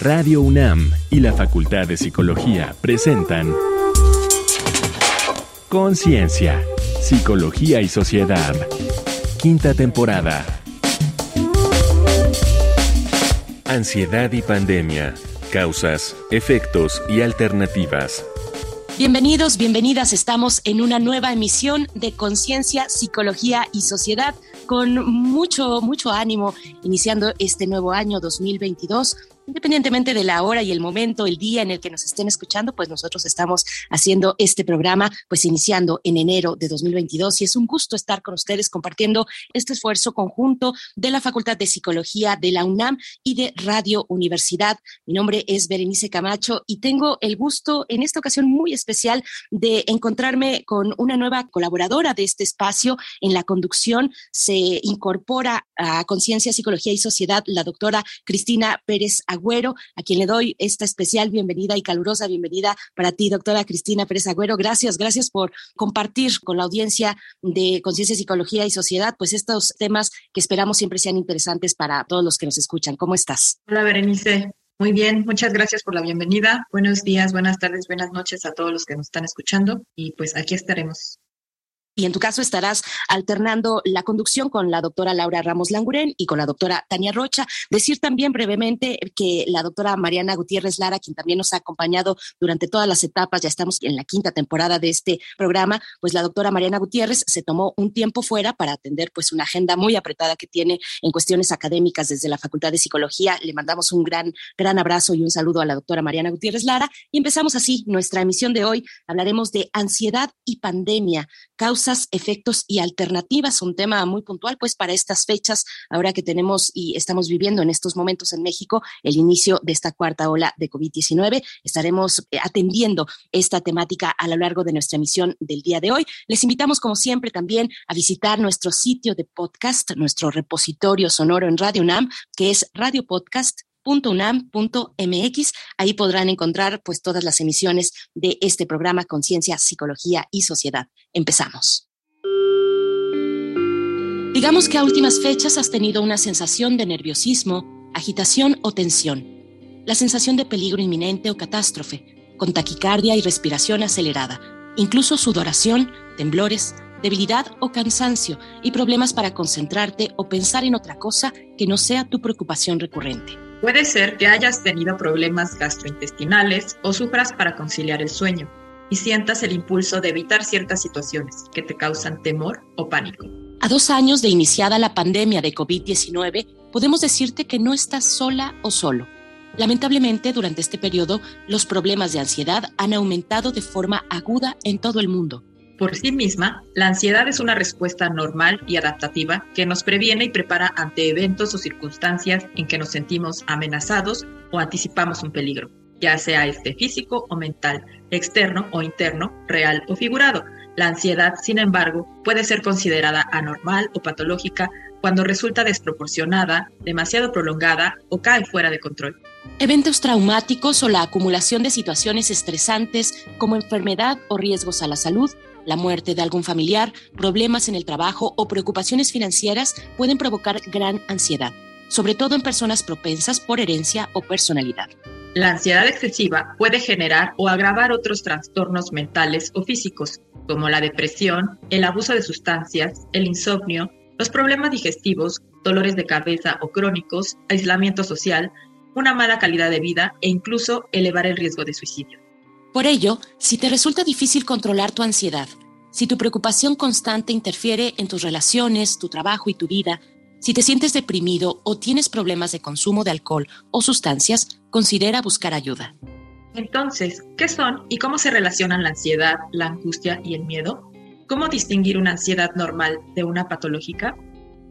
Radio UNAM y la Facultad de Psicología presentan Conciencia, Psicología y Sociedad. Quinta temporada. Ansiedad y pandemia. Causas, efectos y alternativas. Bienvenidos, bienvenidas. Estamos en una nueva emisión de Conciencia, Psicología y Sociedad con mucho, mucho ánimo iniciando este nuevo año 2022 independientemente de la hora y el momento, el día en el que nos estén escuchando, pues nosotros estamos haciendo este programa, pues iniciando en enero de 2022 y es un gusto estar con ustedes compartiendo este esfuerzo conjunto de la Facultad de Psicología de la UNAM y de Radio Universidad. Mi nombre es Berenice Camacho y tengo el gusto en esta ocasión muy especial de encontrarme con una nueva colaboradora de este espacio en la conducción. Se incorpora a Conciencia, Psicología y Sociedad la doctora Cristina Pérez Agüero, a quien le doy esta especial bienvenida y calurosa bienvenida para ti, doctora Cristina Pérez Agüero. Gracias, gracias por compartir con la audiencia de Conciencia, Psicología y Sociedad, pues estos temas que esperamos siempre sean interesantes para todos los que nos escuchan. ¿Cómo estás? Hola, Berenice. Muy bien, muchas gracias por la bienvenida. Buenos días, buenas tardes, buenas noches a todos los que nos están escuchando y pues aquí estaremos y en tu caso estarás alternando la conducción con la doctora Laura Ramos Languren y con la doctora Tania Rocha. Decir también brevemente que la doctora Mariana Gutiérrez Lara, quien también nos ha acompañado durante todas las etapas, ya estamos en la quinta temporada de este programa, pues la doctora Mariana Gutiérrez se tomó un tiempo fuera para atender pues una agenda muy apretada que tiene en cuestiones académicas desde la Facultad de Psicología. Le mandamos un gran, gran abrazo y un saludo a la doctora Mariana Gutiérrez Lara y empezamos así nuestra emisión de hoy. Hablaremos de ansiedad y pandemia, causa efectos y alternativas, un tema muy puntual pues para estas fechas, ahora que tenemos y estamos viviendo en estos momentos en México el inicio de esta cuarta ola de COVID-19. Estaremos eh, atendiendo esta temática a lo largo de nuestra emisión del día de hoy. Les invitamos como siempre también a visitar nuestro sitio de podcast, nuestro repositorio sonoro en Radio UNAM, que es Radio Podcast unam.mx. Ahí podrán encontrar pues todas las emisiones de este programa Conciencia, Psicología y Sociedad. Empezamos. Digamos que a últimas fechas has tenido una sensación de nerviosismo, agitación o tensión, la sensación de peligro inminente o catástrofe, con taquicardia y respiración acelerada, incluso sudoración, temblores, debilidad o cansancio y problemas para concentrarte o pensar en otra cosa que no sea tu preocupación recurrente. Puede ser que hayas tenido problemas gastrointestinales o sufras para conciliar el sueño y sientas el impulso de evitar ciertas situaciones que te causan temor o pánico. A dos años de iniciada la pandemia de COVID-19, podemos decirte que no estás sola o solo. Lamentablemente, durante este periodo, los problemas de ansiedad han aumentado de forma aguda en todo el mundo por sí misma, la ansiedad es una respuesta normal y adaptativa que nos previene y prepara ante eventos o circunstancias en que nos sentimos amenazados o anticipamos un peligro, ya sea este físico o mental, externo o interno, real o figurado. La ansiedad, sin embargo, puede ser considerada anormal o patológica cuando resulta desproporcionada, demasiado prolongada o cae fuera de control. Eventos traumáticos o la acumulación de situaciones estresantes como enfermedad o riesgos a la salud la muerte de algún familiar, problemas en el trabajo o preocupaciones financieras pueden provocar gran ansiedad, sobre todo en personas propensas por herencia o personalidad. La ansiedad excesiva puede generar o agravar otros trastornos mentales o físicos, como la depresión, el abuso de sustancias, el insomnio, los problemas digestivos, dolores de cabeza o crónicos, aislamiento social, una mala calidad de vida e incluso elevar el riesgo de suicidio. Por ello, si te resulta difícil controlar tu ansiedad, si tu preocupación constante interfiere en tus relaciones, tu trabajo y tu vida, si te sientes deprimido o tienes problemas de consumo de alcohol o sustancias, considera buscar ayuda. Entonces, ¿qué son y cómo se relacionan la ansiedad, la angustia y el miedo? ¿Cómo distinguir una ansiedad normal de una patológica?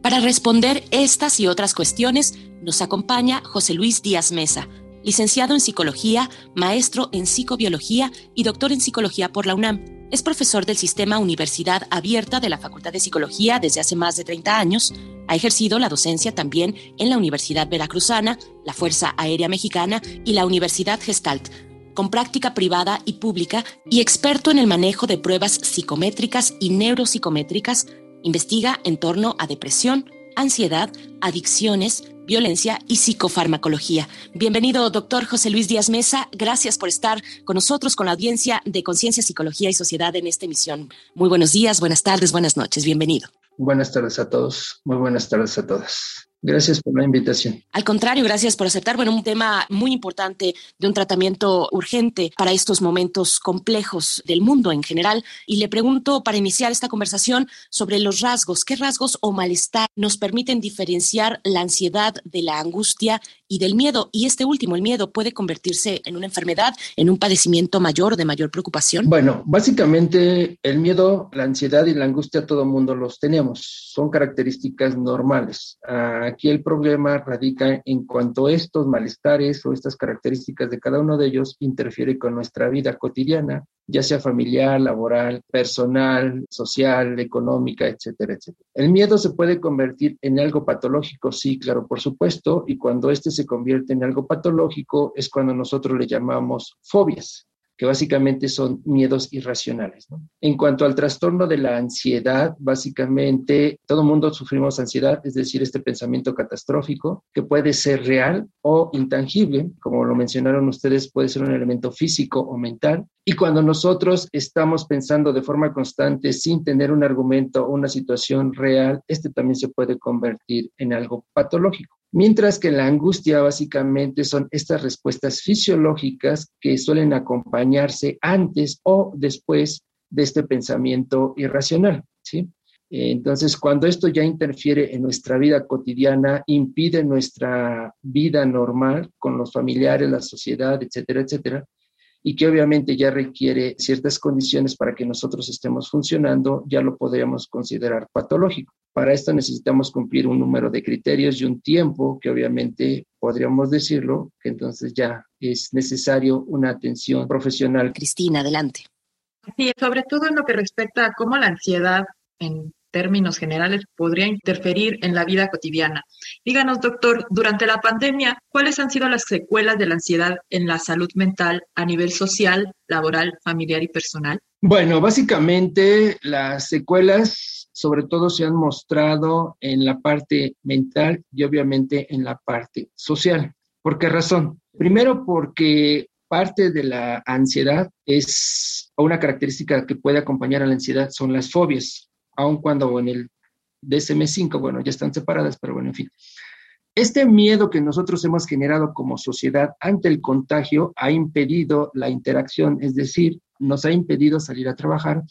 Para responder estas y otras cuestiones, nos acompaña José Luis Díaz Mesa, licenciado en psicología, maestro en psicobiología y doctor en psicología por la UNAM. Es profesor del sistema Universidad Abierta de la Facultad de Psicología desde hace más de 30 años. Ha ejercido la docencia también en la Universidad Veracruzana, la Fuerza Aérea Mexicana y la Universidad Gestalt, con práctica privada y pública y experto en el manejo de pruebas psicométricas y neuropsicométricas. Investiga en torno a depresión, ansiedad, adicciones, violencia y psicofarmacología. Bienvenido, doctor José Luis Díaz Mesa. Gracias por estar con nosotros, con la audiencia de Conciencia, Psicología y Sociedad en esta emisión. Muy buenos días, buenas tardes, buenas noches. Bienvenido. Buenas tardes a todos. Muy buenas tardes a todas. Gracias por la invitación. Al contrario, gracias por aceptar. Bueno, un tema muy importante de un tratamiento urgente para estos momentos complejos del mundo en general. Y le pregunto para iniciar esta conversación sobre los rasgos. ¿Qué rasgos o malestar nos permiten diferenciar la ansiedad de la angustia y del miedo? Y este último, el miedo, puede convertirse en una enfermedad, en un padecimiento mayor, de mayor preocupación. Bueno, básicamente el miedo, la ansiedad y la angustia todo mundo los tenemos. Son características normales. Ah, aquí el problema radica en cuanto estos malestares o estas características de cada uno de ellos interfiere con nuestra vida cotidiana, ya sea familiar, laboral, personal, social, económica, etcétera, etcétera. El miedo se puede convertir en algo patológico, sí, claro, por supuesto, y cuando este se convierte en algo patológico es cuando nosotros le llamamos fobias que básicamente son miedos irracionales. En cuanto al trastorno de la ansiedad, básicamente todo mundo sufrimos ansiedad, es decir, este pensamiento catastrófico que puede ser real o intangible, como lo mencionaron ustedes, puede ser un elemento físico o mental. Y cuando nosotros estamos pensando de forma constante sin tener un argumento o una situación real, este también se puede convertir en algo patológico. Mientras que la angustia básicamente son estas respuestas fisiológicas que suelen acompañarse antes o después de este pensamiento irracional, ¿sí? Entonces, cuando esto ya interfiere en nuestra vida cotidiana, impide nuestra vida normal con los familiares, la sociedad, etcétera, etcétera, y que obviamente ya requiere ciertas condiciones para que nosotros estemos funcionando, ya lo podríamos considerar patológico. Para esto necesitamos cumplir un número de criterios y un tiempo que obviamente podríamos decirlo, que entonces ya es necesario una atención profesional. Cristina, adelante. Sí, sobre todo en lo que respecta a cómo la ansiedad en términos generales podría interferir en la vida cotidiana. Díganos, doctor, durante la pandemia, ¿cuáles han sido las secuelas de la ansiedad en la salud mental a nivel social, laboral, familiar y personal? Bueno, básicamente las secuelas sobre todo se han mostrado en la parte mental y obviamente en la parte social. ¿Por qué razón? Primero porque parte de la ansiedad es, una característica que puede acompañar a la ansiedad son las fobias aun cuando en el DSM5, bueno, ya están separadas, pero bueno, en fin. Este miedo que nosotros hemos generado como sociedad ante el contagio ha impedido la interacción, es decir, nos ha impedido salir a trabajar,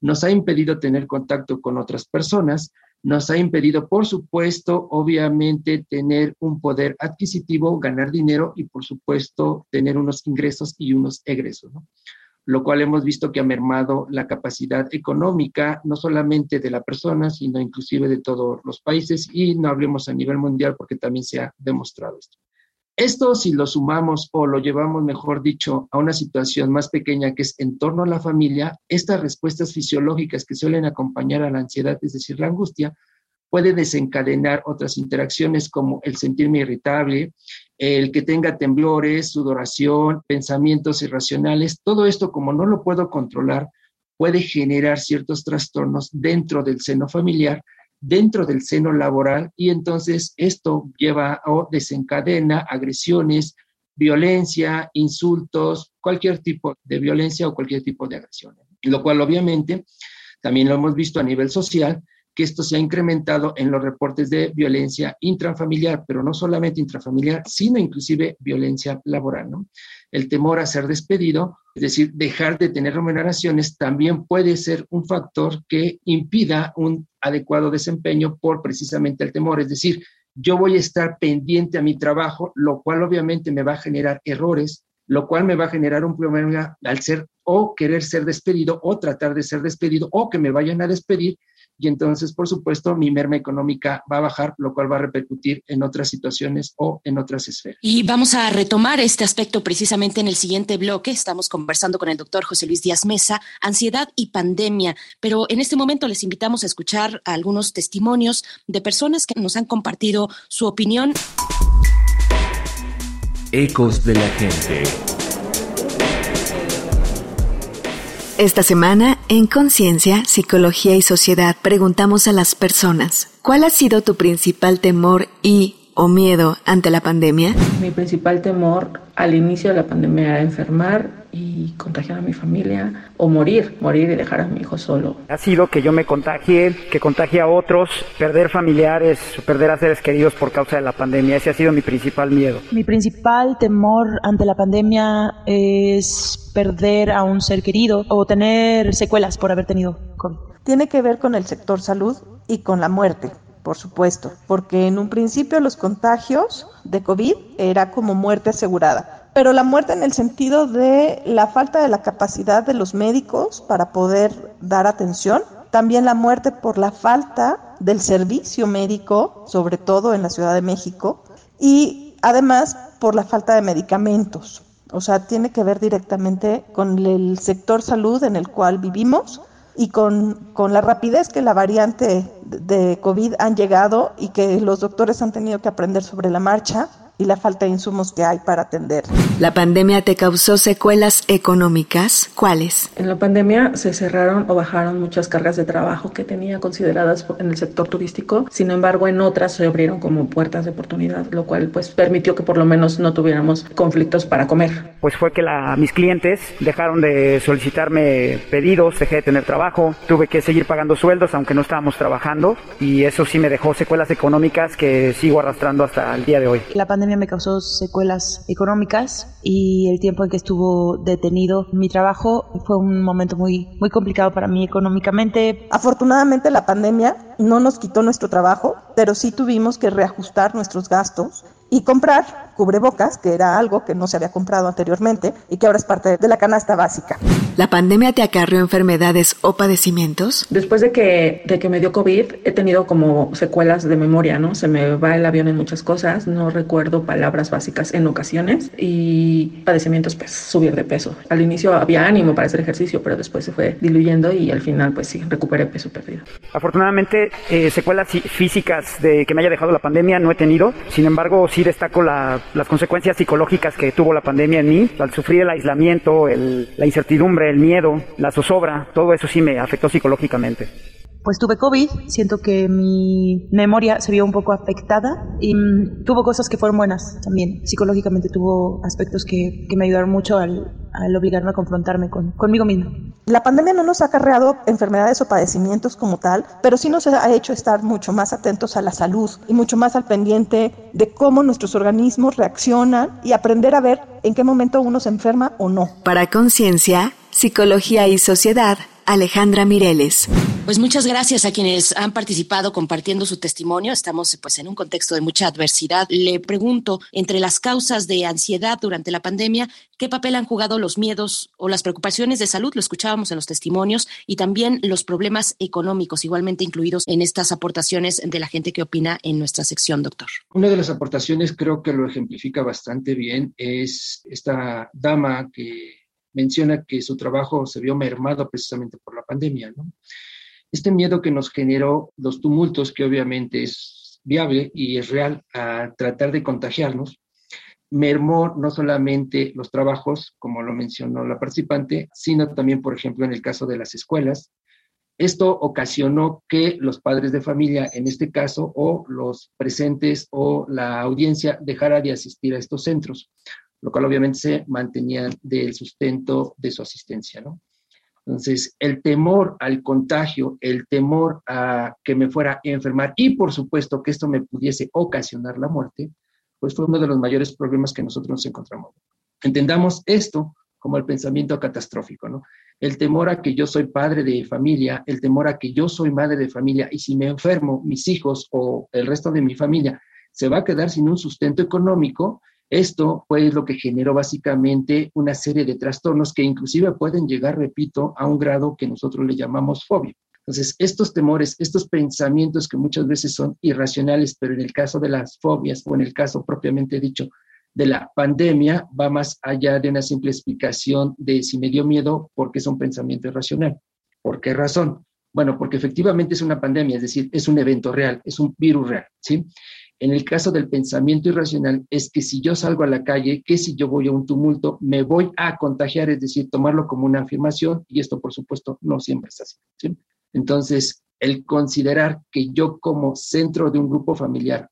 nos ha impedido tener contacto con otras personas, nos ha impedido, por supuesto, obviamente, tener un poder adquisitivo, ganar dinero y, por supuesto, tener unos ingresos y unos egresos. lo cual hemos visto que ha mermado la capacidad económica, no solamente de la persona, sino inclusive de todos los países, y no hablemos a nivel mundial porque también se ha demostrado esto. Esto si lo sumamos o lo llevamos, mejor dicho, a una situación más pequeña que es en torno a la familia, estas respuestas fisiológicas que suelen acompañar a la ansiedad, es decir, la angustia, puede desencadenar otras interacciones como el sentirme irritable, el que tenga temblores, sudoración, pensamientos irracionales. Todo esto, como no lo puedo controlar, puede generar ciertos trastornos dentro del seno familiar, dentro del seno laboral y entonces esto lleva o desencadena agresiones, violencia, insultos, cualquier tipo de violencia o cualquier tipo de agresión. Lo cual obviamente también lo hemos visto a nivel social, que esto se ha incrementado en los reportes de violencia intrafamiliar, pero no solamente intrafamiliar, sino inclusive violencia laboral. ¿no? El temor a ser despedido, es decir, dejar de tener remuneraciones, también puede ser un factor que impida un adecuado desempeño por precisamente el temor. Es decir, yo voy a estar pendiente a mi trabajo, lo cual obviamente me va a generar errores, lo cual me va a generar un problema al ser o querer ser despedido o tratar de ser despedido o que me vayan a despedir y entonces, por supuesto, mi merma económica va a bajar, lo cual va a repercutir en otras situaciones o en otras esferas. Y vamos a retomar este aspecto precisamente en el siguiente bloque. Estamos conversando con el doctor José Luis Díaz Mesa, ansiedad y pandemia, pero en este momento les invitamos a escuchar algunos testimonios de personas que nos han compartido su opinión. Ecos de la gente. Esta semana, en Conciencia, Psicología y Sociedad, preguntamos a las personas, ¿cuál ha sido tu principal temor y o miedo ante la pandemia? Mi principal temor al inicio de la pandemia era enfermar y contagiar a mi familia o morir, morir y dejar a mi hijo solo. Ha sido que yo me contagie, que contagie a otros, perder familiares, perder a seres queridos por causa de la pandemia. Ese ha sido mi principal miedo. Mi principal temor ante la pandemia es perder a un ser querido o tener secuelas por haber tenido COVID. Tiene que ver con el sector salud y con la muerte por supuesto, porque en un principio los contagios de COVID era como muerte asegurada, pero la muerte en el sentido de la falta de la capacidad de los médicos para poder dar atención, también la muerte por la falta del servicio médico, sobre todo en la Ciudad de México, y además por la falta de medicamentos. O sea, tiene que ver directamente con el sector salud en el cual vivimos y con, con la rapidez que la variante de COVID han llegado y que los doctores han tenido que aprender sobre la marcha y la falta de insumos que hay para atender. ¿La pandemia te causó secuelas económicas? ¿Cuáles? En la pandemia se cerraron o bajaron muchas cargas de trabajo que tenía consideradas en el sector turístico. Sin embargo, en otras se abrieron como puertas de oportunidad, lo cual pues permitió que por lo menos no tuviéramos conflictos para comer. Pues fue que la, mis clientes dejaron de solicitarme pedidos, dejé de tener trabajo, tuve que seguir pagando sueldos aunque no estábamos trabajando y eso sí me dejó secuelas económicas que sigo arrastrando hasta el día de hoy. La pandemia me causó secuelas económicas y el tiempo en que estuvo detenido mi trabajo fue un momento muy, muy complicado para mí económicamente. Afortunadamente la pandemia no nos quitó nuestro trabajo, pero sí tuvimos que reajustar nuestros gastos y comprar cubrebocas, que era algo que no se había comprado anteriormente y que ahora es parte de la canasta básica. ¿La pandemia te acarreó enfermedades o padecimientos? Después de que, de que me dio COVID, he tenido como secuelas de memoria, ¿no? Se me va el avión en muchas cosas, no recuerdo palabras básicas en ocasiones y padecimientos, pues subir de peso. Al inicio había ánimo para hacer ejercicio, pero después se fue diluyendo y al final, pues sí, recuperé peso perdido. Afortunadamente, eh, secuelas físicas de que me haya dejado la pandemia no he tenido, sin embargo, sí destaco la, las consecuencias psicológicas que tuvo la pandemia en mí, al sufrir el aislamiento, el, la incertidumbre, el miedo, la zozobra, todo eso sí me afectó psicológicamente pues tuve COVID, siento que mi memoria se vio un poco afectada y mm, tuvo cosas que fueron buenas también. Psicológicamente tuvo aspectos que, que me ayudaron mucho al, al obligarme a confrontarme con, conmigo misma. La pandemia no nos ha acarreado enfermedades o padecimientos como tal, pero sí nos ha hecho estar mucho más atentos a la salud y mucho más al pendiente de cómo nuestros organismos reaccionan y aprender a ver en qué momento uno se enferma o no. Para Conciencia, Psicología y Sociedad, Alejandra Mireles. Pues muchas gracias a quienes han participado compartiendo su testimonio. Estamos pues en un contexto de mucha adversidad. Le pregunto, entre las causas de ansiedad durante la pandemia, ¿qué papel han jugado los miedos o las preocupaciones de salud? Lo escuchábamos en los testimonios y también los problemas económicos, igualmente incluidos en estas aportaciones de la gente que opina en nuestra sección, doctor. Una de las aportaciones creo que lo ejemplifica bastante bien es esta dama que menciona que su trabajo se vio mermado precisamente por la pandemia. Este miedo que nos generó los tumultos, que obviamente es viable y es real a tratar de contagiarnos, mermó no solamente los trabajos, como lo mencionó la participante, sino también, por ejemplo, en el caso de las escuelas. Esto ocasionó que los padres de familia, en este caso, o los presentes o la audiencia, dejara de asistir a estos centros, lo cual obviamente se mantenía del sustento de su asistencia, ¿no? Entonces, el temor al contagio, el temor a que me fuera a enfermar y por supuesto que esto me pudiese ocasionar la muerte, pues fue uno de los mayores problemas que nosotros nos encontramos. Entendamos esto como el pensamiento catastrófico, ¿no? El temor a que yo soy padre de familia, el temor a que yo soy madre de familia y si me enfermo, mis hijos o el resto de mi familia se va a quedar sin un sustento económico esto fue lo que generó básicamente una serie de trastornos que inclusive pueden llegar, repito, a un grado que nosotros le llamamos fobia. Entonces, estos temores, estos pensamientos que muchas veces son irracionales, pero en el caso de las fobias o en el caso propiamente dicho de la pandemia, va más allá de una simple explicación de si me dio miedo porque es un pensamiento irracional. ¿Por qué razón? Bueno, porque efectivamente es una pandemia, es decir, es un evento real, es un virus real, ¿sí? En el caso del pensamiento irracional es que si yo salgo a la calle, que si yo voy a un tumulto, me voy a contagiar, es decir, tomarlo como una afirmación y esto por supuesto no siempre es así. Entonces, el considerar que yo como centro de un grupo familiar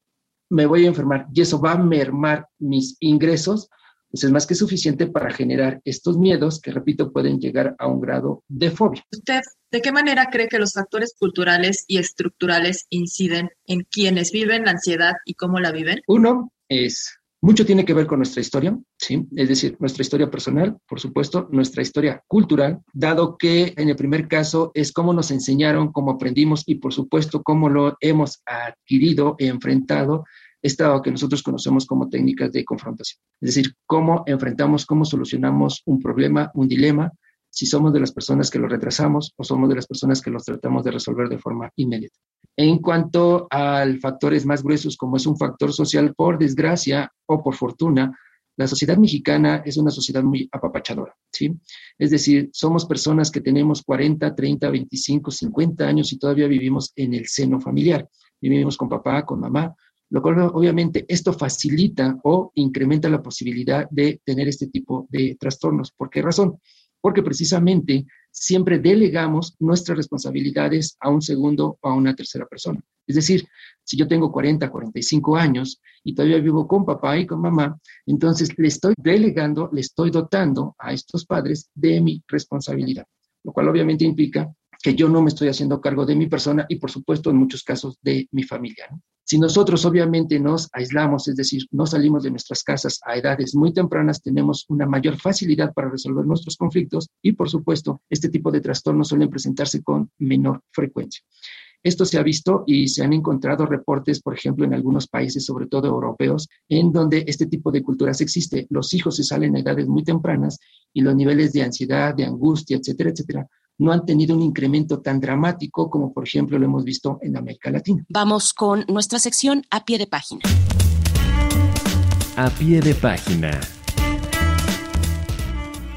me voy a enfermar y eso va a mermar mis ingresos, pues es más que suficiente para generar estos miedos que, repito, pueden llegar a un grado de fobia. ¿Usted de qué manera cree que los factores culturales y estructurales inciden en quienes viven la ansiedad y cómo la viven? Uno es mucho tiene que ver con nuestra historia, ¿sí? Es decir, nuestra historia personal, por supuesto, nuestra historia cultural, dado que en el primer caso es cómo nos enseñaron, cómo aprendimos y, por supuesto, cómo lo hemos adquirido, enfrentado esta que nosotros conocemos como técnicas de confrontación. Es decir, cómo enfrentamos, cómo solucionamos un problema, un dilema, si somos de las personas que lo retrasamos o somos de las personas que los tratamos de resolver de forma inmediata. En cuanto a factores más gruesos, como es un factor social, por desgracia o por fortuna, la sociedad mexicana es una sociedad muy apapachadora, ¿sí? Es decir, somos personas que tenemos 40, 30, 25, 50 años y todavía vivimos en el seno familiar. Vivimos con papá, con mamá, lo cual obviamente esto facilita o incrementa la posibilidad de tener este tipo de trastornos. ¿Por qué razón? Porque precisamente siempre delegamos nuestras responsabilidades a un segundo o a una tercera persona. Es decir, si yo tengo 40, 45 años y todavía vivo con papá y con mamá, entonces le estoy delegando, le estoy dotando a estos padres de mi responsabilidad, lo cual obviamente implica que yo no me estoy haciendo cargo de mi persona y por supuesto en muchos casos de mi familia. Si nosotros obviamente nos aislamos, es decir, no salimos de nuestras casas a edades muy tempranas, tenemos una mayor facilidad para resolver nuestros conflictos y, por supuesto, este tipo de trastornos suelen presentarse con menor frecuencia. Esto se ha visto y se han encontrado reportes, por ejemplo, en algunos países, sobre todo europeos, en donde este tipo de culturas existe. Los hijos se salen a edades muy tempranas y los niveles de ansiedad, de angustia, etcétera, etcétera, no han tenido un incremento tan dramático como por ejemplo lo hemos visto en América Latina. Vamos con nuestra sección a pie de página. A pie de página.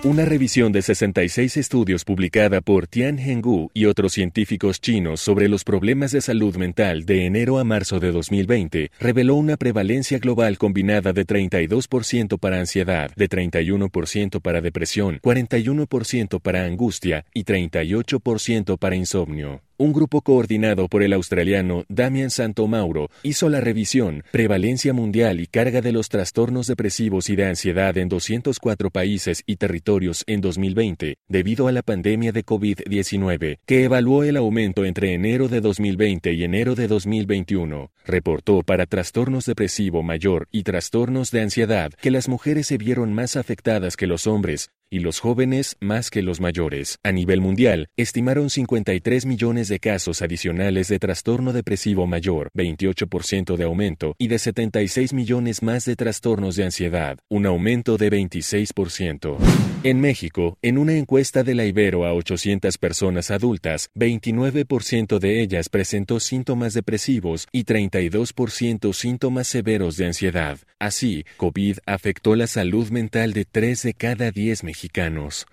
Una revisión de 66 estudios publicada por Tian Henggu y otros científicos chinos sobre los problemas de salud mental de enero a marzo de 2020 reveló una prevalencia global combinada de 32% para ansiedad, de 31% para depresión, 41% para angustia y 38% para insomnio. Un grupo coordinado por el australiano Damian Santomauro hizo la revisión Prevalencia Mundial y Carga de los Trastornos Depresivos y de Ansiedad en 204 países y territorios en 2020 debido a la pandemia de COVID-19, que evaluó el aumento entre enero de 2020 y enero de 2021. Reportó para trastornos depresivo mayor y trastornos de ansiedad que las mujeres se vieron más afectadas que los hombres, y los jóvenes más que los mayores. A nivel mundial, estimaron 53 millones de casos adicionales de trastorno depresivo mayor, 28% de aumento, y de 76 millones más de trastornos de ansiedad, un aumento de 26%. En México, en una encuesta de la Ibero a 800 personas adultas, 29% de ellas presentó síntomas depresivos y 32% síntomas severos de ansiedad. Así, COVID afectó la salud mental de 3 de cada 10 mexicanos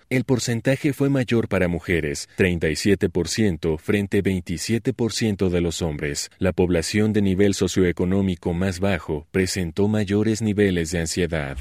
el porcentaje fue mayor para mujeres, 37% frente 27% de los hombres. La población de nivel socioeconómico más bajo presentó mayores niveles de ansiedad.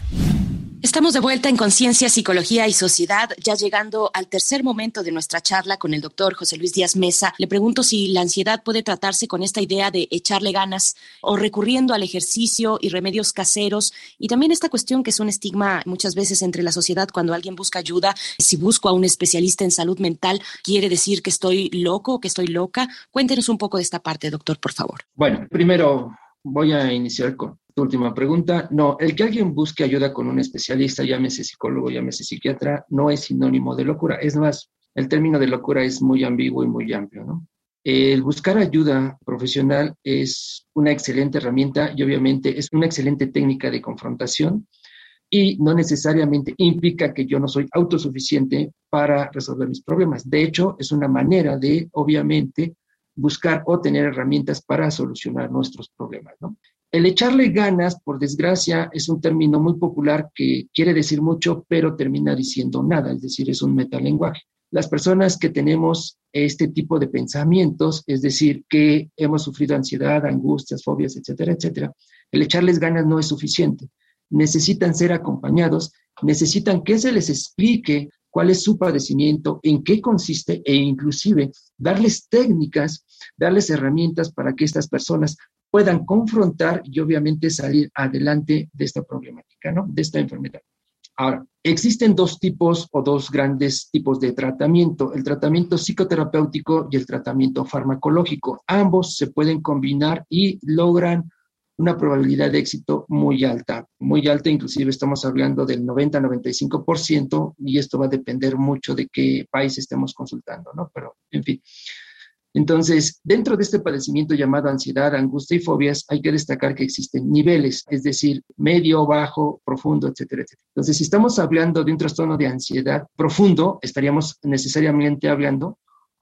Estamos de vuelta en Conciencia, Psicología y Sociedad, ya llegando al tercer momento de nuestra charla con el doctor José Luis Díaz Mesa. Le pregunto si la ansiedad puede tratarse con esta idea de echarle ganas o recurriendo al ejercicio y remedios caseros. Y también esta cuestión que es un estigma muchas veces entre la sociedad cuando alguien busca ayuda. Si busco a un especialista en salud mental, quiere decir que estoy loco o que estoy loca. Cuéntenos un poco de esta parte, doctor, por favor. Bueno, primero voy a iniciar con última pregunta. No, el que alguien busque ayuda con un especialista, llámese psicólogo, llámese psiquiatra, no es sinónimo de locura. Es más, el término de locura es muy ambiguo y muy amplio, ¿no? El buscar ayuda profesional es una excelente herramienta y obviamente es una excelente técnica de confrontación y no necesariamente implica que yo no soy autosuficiente para resolver mis problemas. De hecho, es una manera de, obviamente, buscar o tener herramientas para solucionar nuestros problemas. ¿no? El echarle ganas, por desgracia, es un término muy popular que quiere decir mucho, pero termina diciendo nada, es decir, es un metalenguaje. Las personas que tenemos este tipo de pensamientos, es decir, que hemos sufrido ansiedad, angustias, fobias, etcétera, etcétera, el echarles ganas no es suficiente. Necesitan ser acompañados, necesitan que se les explique cuál es su padecimiento, en qué consiste e inclusive darles técnicas, darles herramientas para que estas personas puedan confrontar y obviamente salir adelante de esta problemática, ¿no? De esta enfermedad. Ahora, existen dos tipos o dos grandes tipos de tratamiento, el tratamiento psicoterapéutico y el tratamiento farmacológico. Ambos se pueden combinar y logran una probabilidad de éxito muy alta, muy alta, inclusive estamos hablando del 90-95% y esto va a depender mucho de qué país estemos consultando, ¿no? Pero, en fin. Entonces, dentro de este padecimiento llamado ansiedad, angustia y fobias, hay que destacar que existen niveles, es decir, medio, bajo, profundo, etcétera, etcétera. Entonces, si estamos hablando de un trastorno de ansiedad profundo, estaríamos necesariamente hablando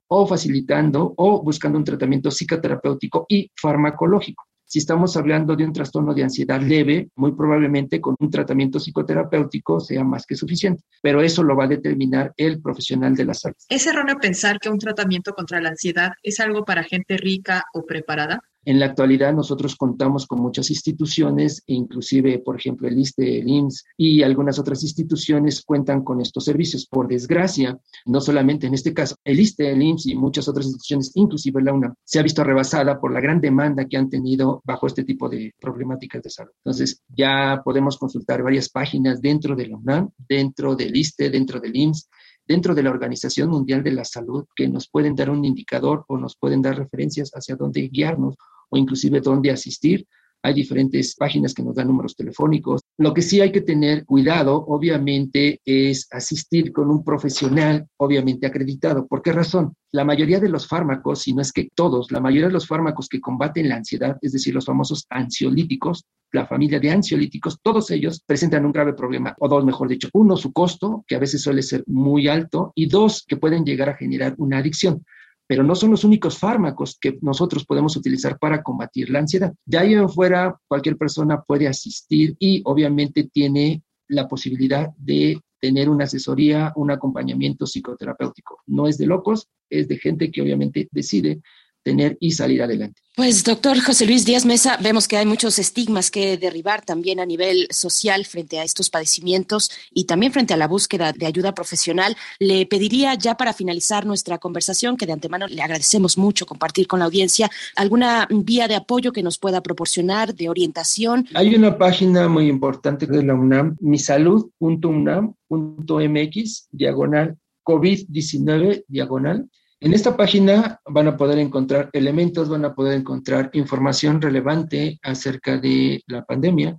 o facilitando o buscando un tratamiento psicoterapéutico y farmacológico. Si estamos hablando de un trastorno de ansiedad leve, muy probablemente con un tratamiento psicoterapéutico sea más que suficiente, pero eso lo va a determinar el profesional de la salud. ¿Es erróneo pensar que un tratamiento contra la ansiedad es algo para gente rica o preparada? En la actualidad nosotros contamos con muchas instituciones, inclusive, por ejemplo, el ISTE, el IMSS y algunas otras instituciones cuentan con estos servicios. Por desgracia, no solamente en este caso, el ISTE, el IMSS y muchas otras instituciones, inclusive la UNAM, se ha visto rebasada por la gran demanda que han tenido bajo este tipo de problemáticas de salud. Entonces, ya podemos consultar varias páginas dentro de la UNAM, dentro del ISTE, dentro del IMSS, dentro de la Organización Mundial de la Salud que nos pueden dar un indicador o nos pueden dar referencias hacia dónde guiarnos o inclusive dónde asistir. Hay diferentes páginas que nos dan números telefónicos. Lo que sí hay que tener cuidado, obviamente, es asistir con un profesional, obviamente acreditado. ¿Por qué razón? La mayoría de los fármacos, si no es que todos, la mayoría de los fármacos que combaten la ansiedad, es decir, los famosos ansiolíticos, la familia de ansiolíticos, todos ellos presentan un grave problema, o dos, mejor dicho. Uno, su costo, que a veces suele ser muy alto, y dos, que pueden llegar a generar una adicción pero no son los únicos fármacos que nosotros podemos utilizar para combatir la ansiedad. De ahí en fuera, cualquier persona puede asistir y obviamente tiene la posibilidad de tener una asesoría, un acompañamiento psicoterapéutico. No es de locos, es de gente que obviamente decide tener y salir adelante. Pues doctor José Luis Díaz Mesa, vemos que hay muchos estigmas que derribar también a nivel social frente a estos padecimientos y también frente a la búsqueda de ayuda profesional. Le pediría ya para finalizar nuestra conversación, que de antemano le agradecemos mucho compartir con la audiencia, alguna vía de apoyo que nos pueda proporcionar, de orientación. Hay una página muy importante de la UNAM, misalud.unam.mx, diagonal COVID-19, diagonal en esta página van a poder encontrar elementos, van a poder encontrar información relevante acerca de la pandemia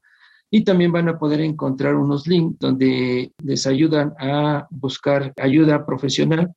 y también van a poder encontrar unos links donde les ayudan a buscar ayuda profesional,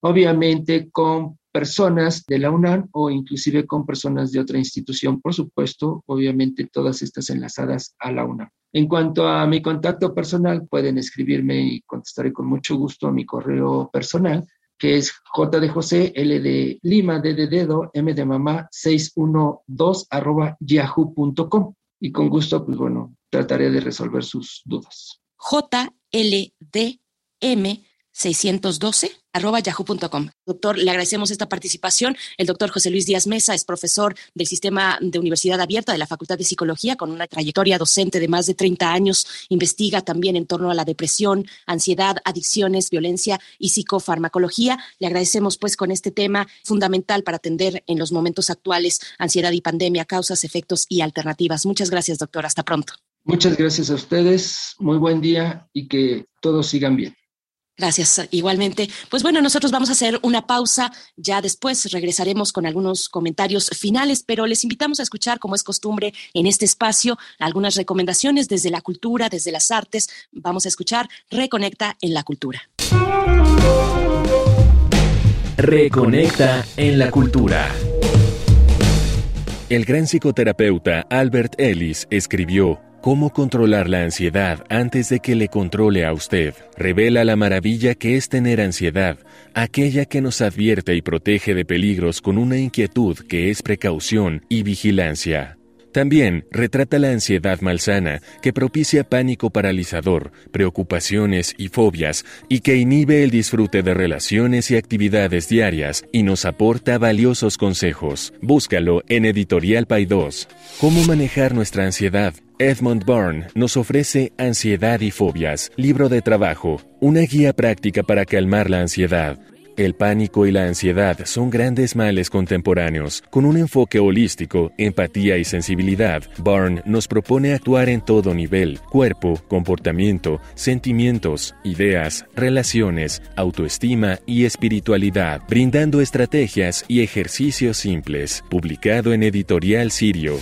obviamente con personas de la UNAM o inclusive con personas de otra institución, por supuesto, obviamente todas estas enlazadas a la UNAM. En cuanto a mi contacto personal, pueden escribirme y contestaré con mucho gusto a mi correo personal, que es J de José, L de Lima, D de dedo, M de mamá, 612 arroba yahoo.com. Y con gusto, pues bueno, trataré de resolver sus dudas. J, L, D, M, 612 arroba yahoo.com. Doctor, le agradecemos esta participación. El doctor José Luis Díaz Mesa es profesor del Sistema de Universidad Abierta de la Facultad de Psicología con una trayectoria docente de más de 30 años. Investiga también en torno a la depresión, ansiedad, adicciones, violencia y psicofarmacología. Le agradecemos pues con este tema fundamental para atender en los momentos actuales ansiedad y pandemia, causas, efectos y alternativas. Muchas gracias, doctor. Hasta pronto. Muchas gracias a ustedes. Muy buen día y que todos sigan bien. Gracias, igualmente. Pues bueno, nosotros vamos a hacer una pausa, ya después regresaremos con algunos comentarios finales, pero les invitamos a escuchar, como es costumbre en este espacio, algunas recomendaciones desde la cultura, desde las artes. Vamos a escuchar Reconecta en la cultura. Reconecta en la cultura. El gran psicoterapeuta Albert Ellis escribió Cómo controlar la ansiedad antes de que le controle a usted. Revela la maravilla que es tener ansiedad, aquella que nos advierte y protege de peligros con una inquietud que es precaución y vigilancia. También retrata la ansiedad malsana, que propicia pánico paralizador, preocupaciones y fobias, y que inhibe el disfrute de relaciones y actividades diarias, y nos aporta valiosos consejos. Búscalo en Editorial Paidós. ¿Cómo manejar nuestra ansiedad? Edmund Byrne nos ofrece Ansiedad y Fobias, libro de trabajo, una guía práctica para calmar la ansiedad. El pánico y la ansiedad son grandes males contemporáneos. Con un enfoque holístico, empatía y sensibilidad, Barn nos propone actuar en todo nivel, cuerpo, comportamiento, sentimientos, ideas, relaciones, autoestima y espiritualidad, brindando estrategias y ejercicios simples, publicado en Editorial Sirio.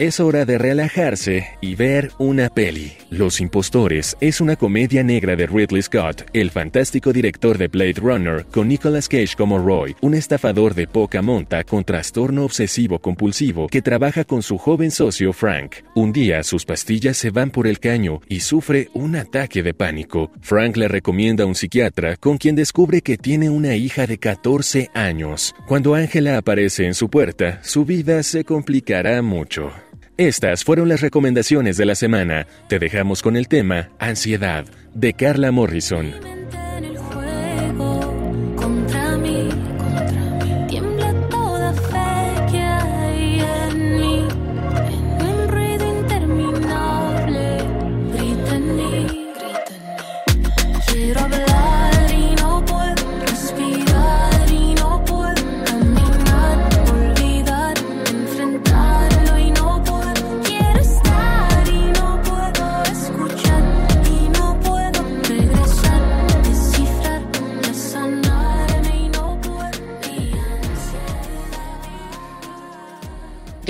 Es hora de relajarse y ver una peli. Los Impostores es una comedia negra de Ridley Scott, el fantástico director de Blade Runner, con Nicolas Cage como Roy, un estafador de poca monta con trastorno obsesivo compulsivo que trabaja con su joven socio Frank. Un día sus pastillas se van por el caño y sufre un ataque de pánico. Frank le recomienda a un psiquiatra con quien descubre que tiene una hija de 14 años. Cuando Angela aparece en su puerta, su vida se complicará mucho. Estas fueron las recomendaciones de la semana. Te dejamos con el tema Ansiedad de Carla Morrison.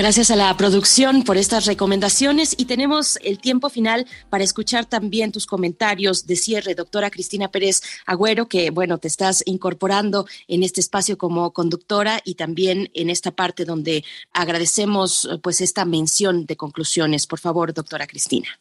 Gracias a la producción por estas recomendaciones y tenemos el tiempo final para escuchar también tus comentarios de cierre, doctora Cristina Pérez Agüero, que bueno, te estás incorporando en este espacio como conductora y también en esta parte donde agradecemos pues esta mención de conclusiones. Por favor, doctora Cristina.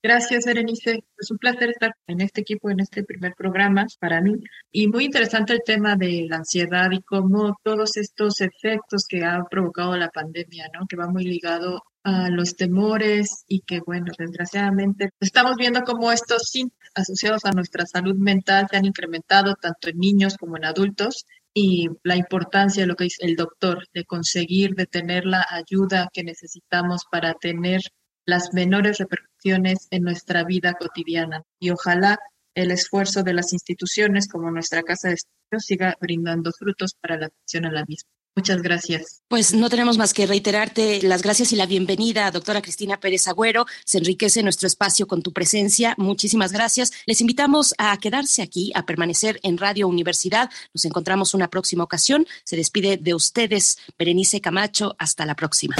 Gracias, Berenice. Es un placer estar en este equipo, en este primer programa para mí. Y muy interesante el tema de la ansiedad y cómo todos estos efectos que ha provocado la pandemia, ¿no? Que va muy ligado a los temores y que, bueno, desgraciadamente estamos viendo cómo estos síntomas asociados a nuestra salud mental se han incrementado tanto en niños como en adultos y la importancia de lo que dice el doctor, de conseguir, de tener la ayuda que necesitamos para tener las menores repercusiones en nuestra vida cotidiana. Y ojalá el esfuerzo de las instituciones como nuestra Casa de Estudios siga brindando frutos para la atención a la misma. Muchas gracias. Pues no tenemos más que reiterarte las gracias y la bienvenida, doctora Cristina Pérez Agüero. Se enriquece nuestro espacio con tu presencia. Muchísimas gracias. Les invitamos a quedarse aquí, a permanecer en Radio Universidad. Nos encontramos una próxima ocasión. Se despide de ustedes, Berenice Camacho. Hasta la próxima.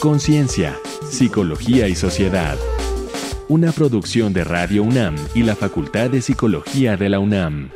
Conciencia, Psicología y Sociedad. Una producción de Radio UNAM y la Facultad de Psicología de la UNAM.